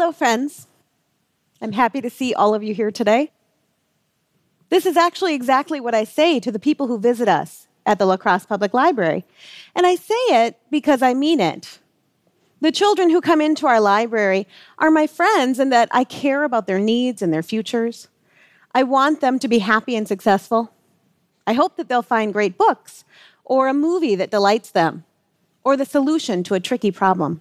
Hello, friends. I'm happy to see all of you here today. This is actually exactly what I say to the people who visit us at the La Crosse Public Library. And I say it because I mean it. The children who come into our library are my friends in that I care about their needs and their futures. I want them to be happy and successful. I hope that they'll find great books or a movie that delights them or the solution to a tricky problem.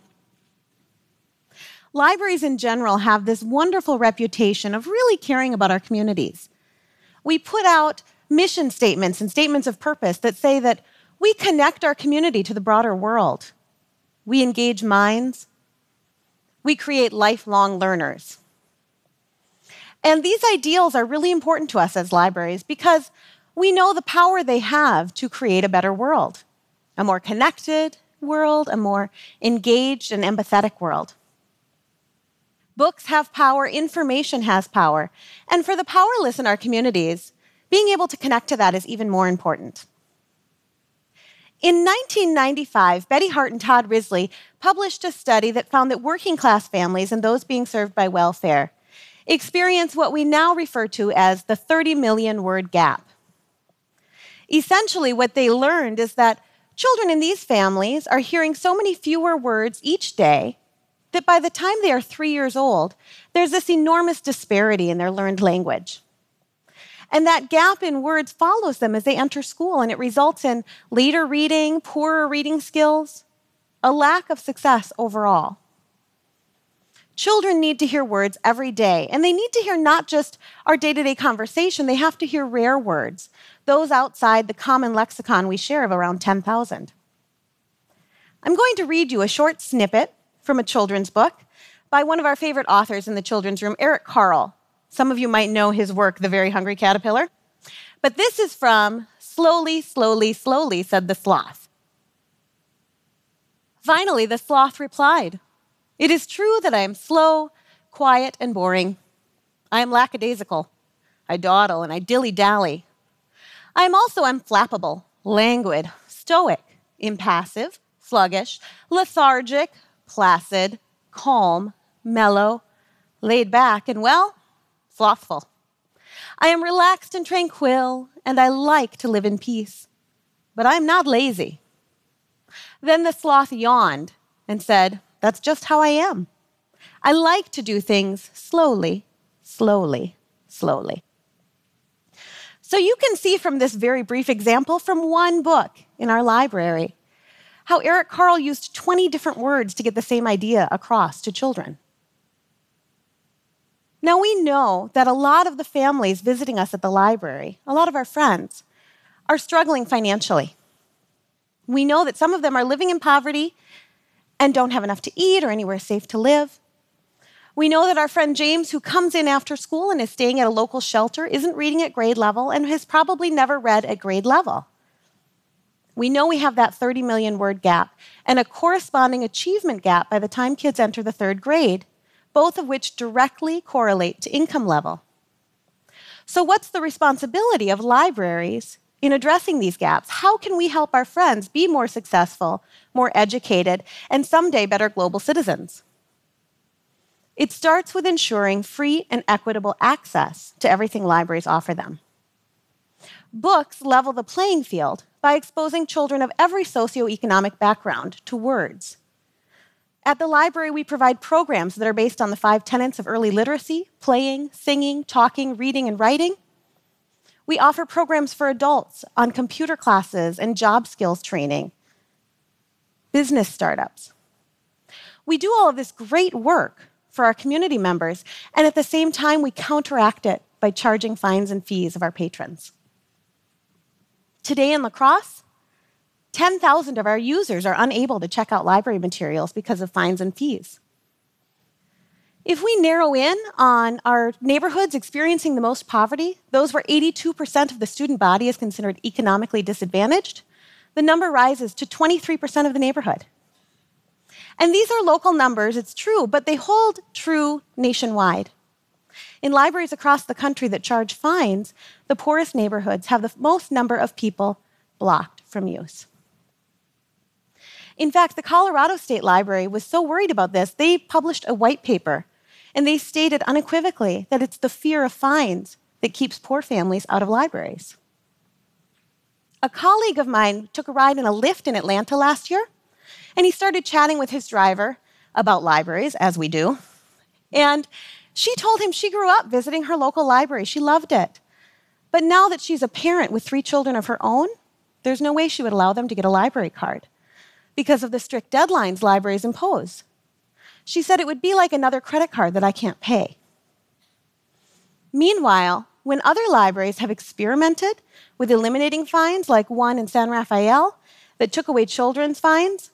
Libraries in general have this wonderful reputation of really caring about our communities. We put out mission statements and statements of purpose that say that we connect our community to the broader world. We engage minds. We create lifelong learners. And these ideals are really important to us as libraries because we know the power they have to create a better world, a more connected world, a more engaged and empathetic world. Books have power, information has power. And for the powerless in our communities, being able to connect to that is even more important. In 1995, Betty Hart and Todd Risley published a study that found that working class families and those being served by welfare experience what we now refer to as the 30 million word gap. Essentially, what they learned is that children in these families are hearing so many fewer words each day that by the time they are three years old, there's this enormous disparity in their learned language. And that gap in words follows them as they enter school, and it results in later reading, poorer reading skills, a lack of success overall. Children need to hear words every day, and they need to hear not just our day to day conversation, they have to hear rare words, those outside the common lexicon we share of around 10,000. I'm going to read you a short snippet from a children's book by one of our favorite authors in the children's room, Eric Carle. Some of you might know his work, The Very Hungry Caterpillar. But this is from Slowly, Slowly, Slowly, said the sloth. Finally, the sloth replied, It is true that I am slow, quiet, and boring. I am lackadaisical. I dawdle and I dilly dally. I am also unflappable, languid, stoic, impassive, sluggish, lethargic, placid, calm, mellow, laid back, and well, slothful. I am relaxed and tranquil, and I like to live in peace. But I am not lazy. Then the sloth yawned and said, That's just how I am. I like to do things slowly, slowly, slowly. So you can see from this very brief example from one book in our library how Eric Carle used 20 different words to get the same idea across to children. Now, we know that a lot of the families visiting us at the library, a lot of our friends, are struggling financially. We know that some of them are living in poverty and don't have enough to eat or anywhere safe to live. We know that our friend James, who comes in after school and is staying at a local shelter, isn't reading at grade level and has probably never read at grade level we know we have that 30 million word gap and a corresponding achievement gap by the time kids enter the third grade, both of which directly correlate to income level. So, what's the responsibility of libraries in addressing these gaps? How can we help our friends be more successful, more educated, and someday better global citizens? It starts with ensuring free and equitable access to everything libraries offer them. Books level the playing field by exposing children of every socioeconomic background to words. At the library, we provide programs that are based on the five tenets of early literacy playing, singing, talking, reading, and writing. We offer programs for adults on computer classes and job skills training, business startups. We do all of this great work for our community members, and at the same time, we counteract it by charging fines and fees of our patrons. Today in La Crosse, 10,000 of our users are unable to check out library materials because of fines and fees. If we narrow in on our neighborhoods experiencing the most poverty, those where 82% of the student body is considered economically disadvantaged, the number rises to 23% of the neighborhood. And these are local numbers, it's true, but they hold true nationwide. In libraries across the country that charge fines, the poorest neighborhoods have the most number of people blocked from use. In fact, the Colorado State Library was so worried about this, they published a white paper And they stated unequivocally that it's the fear of fines that keeps poor families out of libraries. A colleague of mine took a ride in a Lyft in Atlanta last year, and he started chatting with his driver about libraries, as we do. And she told him she grew up visiting her local library. She loved it. But now that she's a parent with three children of her own, there's no way she would allow them to get a library card because of the strict deadlines libraries impose. She said it would be like another credit card that I can't pay. Meanwhile, when other libraries have experimented with eliminating fines, like one in San Rafael that took away children's fines,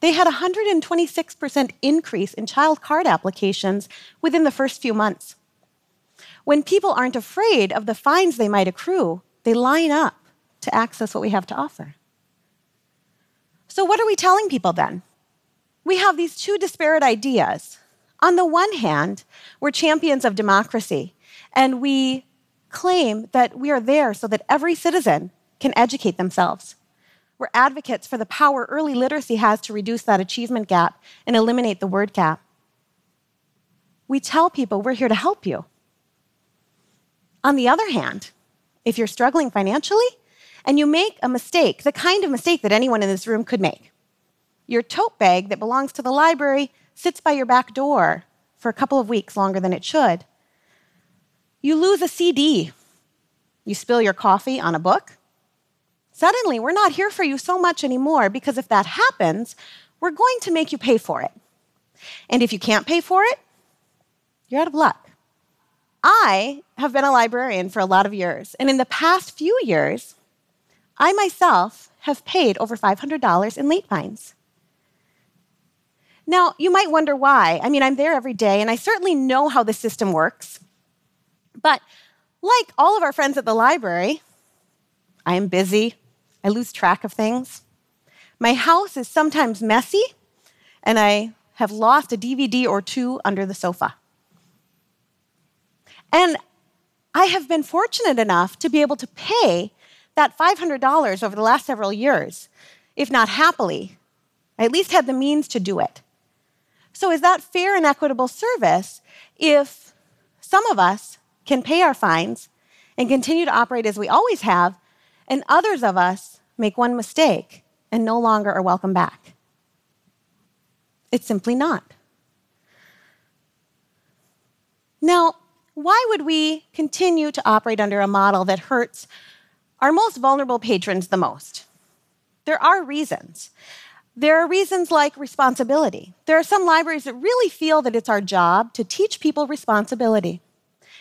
they had a 126% increase in child card applications within the first few months. When people aren't afraid of the fines they might accrue, they line up to access what we have to offer. So, what are we telling people then? We have these two disparate ideas. On the one hand, we're champions of democracy, and we claim that we are there so that every citizen can educate themselves. We're advocates for the power early literacy has to reduce that achievement gap and eliminate the word gap. We tell people we're here to help you. On the other hand, if you're struggling financially and you make a mistake, the kind of mistake that anyone in this room could make, your tote bag that belongs to the library sits by your back door for a couple of weeks longer than it should. You lose a CD. You spill your coffee on a book. Suddenly, we're not here for you so much anymore because if that happens, we're going to make you pay for it. And if you can't pay for it, you're out of luck. I have been a librarian for a lot of years, and in the past few years, I myself have paid over $500 in late fines. Now, you might wonder why. I mean, I'm there every day, and I certainly know how the system works. But like all of our friends at the library, I am busy, I lose track of things. My house is sometimes messy, and I have lost a DVD or two under the sofa. And I have been fortunate enough to be able to pay that $500 over the last several years, if not happily. I at least had the means to do it. So, is that fair and equitable service if some of us can pay our fines and continue to operate as we always have, and others of us make one mistake and no longer are welcome back. It's simply not. Now, why would we continue to operate under a model that hurts our most vulnerable patrons the most? There are reasons. There are reasons like responsibility. There are some libraries that really feel that it's our job to teach people responsibility.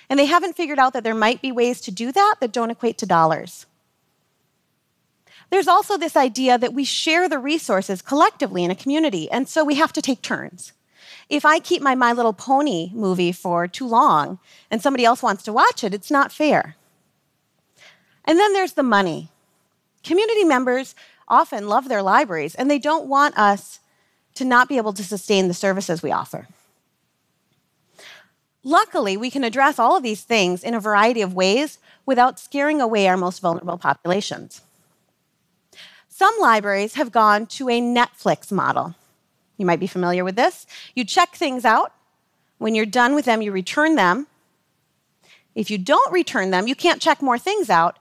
And they haven't figured out that there might be ways to do that that don't equate to dollars. There's also this idea that we share the resources collectively in a community, and so we have to take turns. If I keep my My Little Pony movie for too long and somebody else wants to watch it, it's not fair. And then there's the money. Community members often love their libraries, and they don't want us to not be able to sustain the services we offer. Luckily, we can address all of these things in a variety of ways without scaring away our most vulnerable populations. Some libraries have gone to a Netflix model. You might be familiar with this. You check things out. When you're done with them, you return them. If you don't return them, you can't check more things out.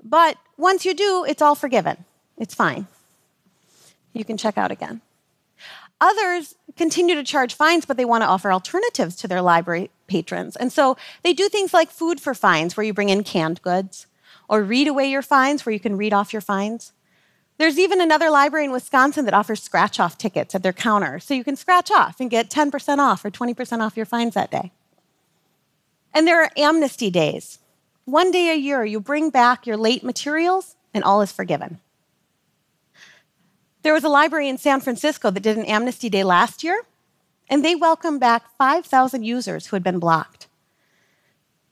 But once you do, it's all forgiven. It's fine. You can check out again. Others continue to charge fines, but they want to offer alternatives to their library patrons. And so they do things like food for fines, where you bring in canned goods, or read away your fines, where you can read off your fines. There's even another library in Wisconsin that offers scratch off tickets at their counter. So you can scratch off and get 10% off or 20% off your fines that day. And there are amnesty days. One day a year, you bring back your late materials and all is forgiven. There was a library in San Francisco that did an amnesty day last year, and they welcomed back 5,000 users who had been blocked.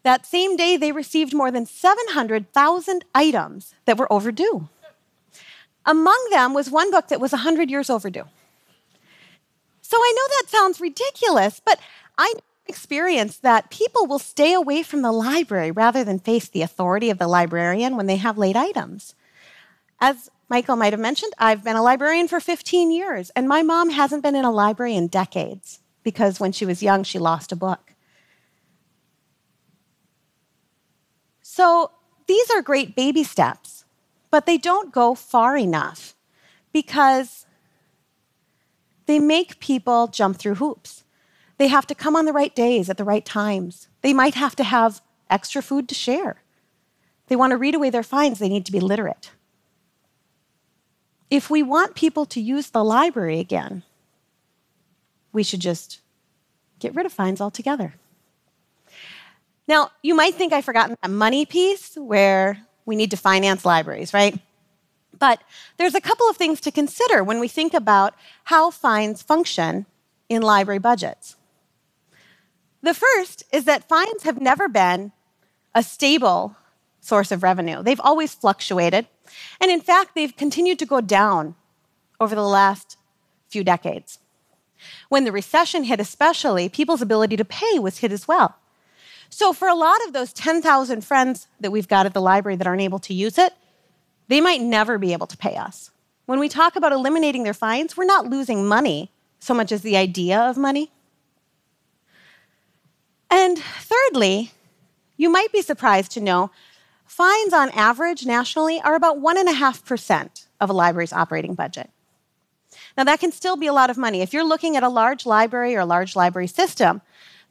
That same day, they received more than 700,000 items that were overdue. Among them was one book that was 100 years overdue. So I know that sounds ridiculous, but I experienced that people will stay away from the library rather than face the authority of the librarian when they have late items. As Michael might have mentioned, I've been a librarian for 15 years, and my mom hasn't been in a library in decades because when she was young, she lost a book. So these are great baby steps, but they don't go far enough because they make people jump through hoops. They have to come on the right days at the right times. They might have to have extra food to share. They want to read away their fines, they need to be literate. If we want people to use the library again, we should just get rid of fines altogether. Now, you might think I've forgotten that money piece where we need to finance libraries, right? But there's a couple of things to consider when we think about how fines function in library budgets. The first is that fines have never been a stable source of revenue. They've always fluctuated. And in fact, they've continued to go down over the last few decades. When the recession hit, especially, people's ability to pay was hit as well. So, for a lot of those 10,000 friends that we've got at the library that aren't able to use it, they might never be able to pay us. When we talk about eliminating their fines, we're not losing money so much as the idea of money. And thirdly, you might be surprised to know fines on average nationally are about 1.5% of a library's operating budget. Now, that can still be a lot of money. If you're looking at a large library or a large library system,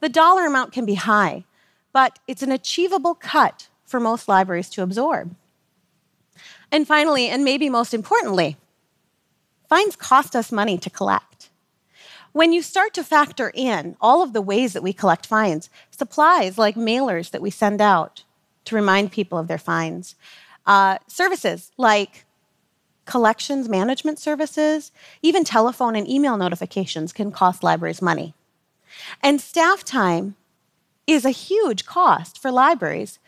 the dollar amount can be high but it's an achievable cut for most libraries to absorb. And finally, and maybe most importantly, fines cost us money to collect. When you start to factor in all of the ways that we collect fines, supplies like mailers that we send out to remind people of their fines, uh, services like collections management services, even telephone and email notifications can cost libraries money. And staff time is a huge cost for libraries,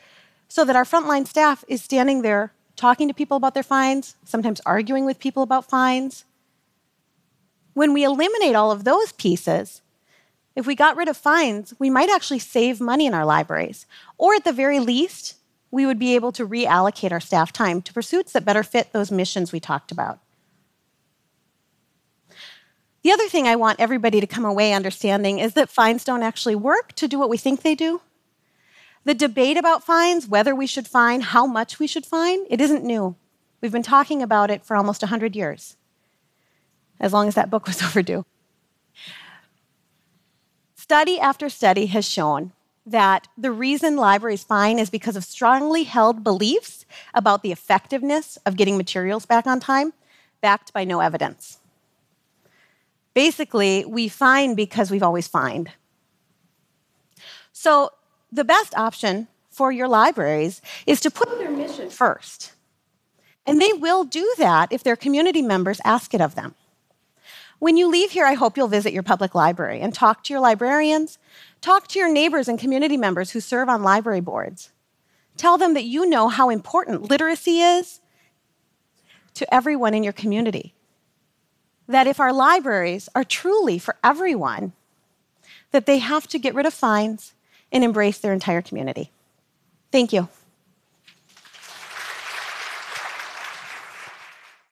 so that our frontline staff is standing there talking to people about their fines, sometimes arguing with people about fines. When we eliminate all of those pieces, if we got rid of fines, we might actually save money in our libraries. Or at the very least, we would be able to reallocate our staff time to pursuits that better fit those missions we talked about. The other thing I want everybody to come away understanding is that fines don't actually work to do what we think they do. The debate about fines, whether we should fine, how much we should fine, it isn't new. We've been talking about it for almost 100 years, as long as that book was overdue. Study after study has shown that the reason libraries fine is because of strongly held beliefs about the effectiveness of getting materials back on time, backed by no evidence. Basically, we find because we've always fined. So, the best option for your libraries is to put their mission first. And they will do that if their community members ask it of them. When you leave here, I hope you'll visit your public library and talk to your librarians, talk to your neighbors and community members who serve on library boards. Tell them that you know how important literacy is to everyone in your community that if our libraries are truly for everyone, that they have to get rid of fines and embrace their entire community. Thank you.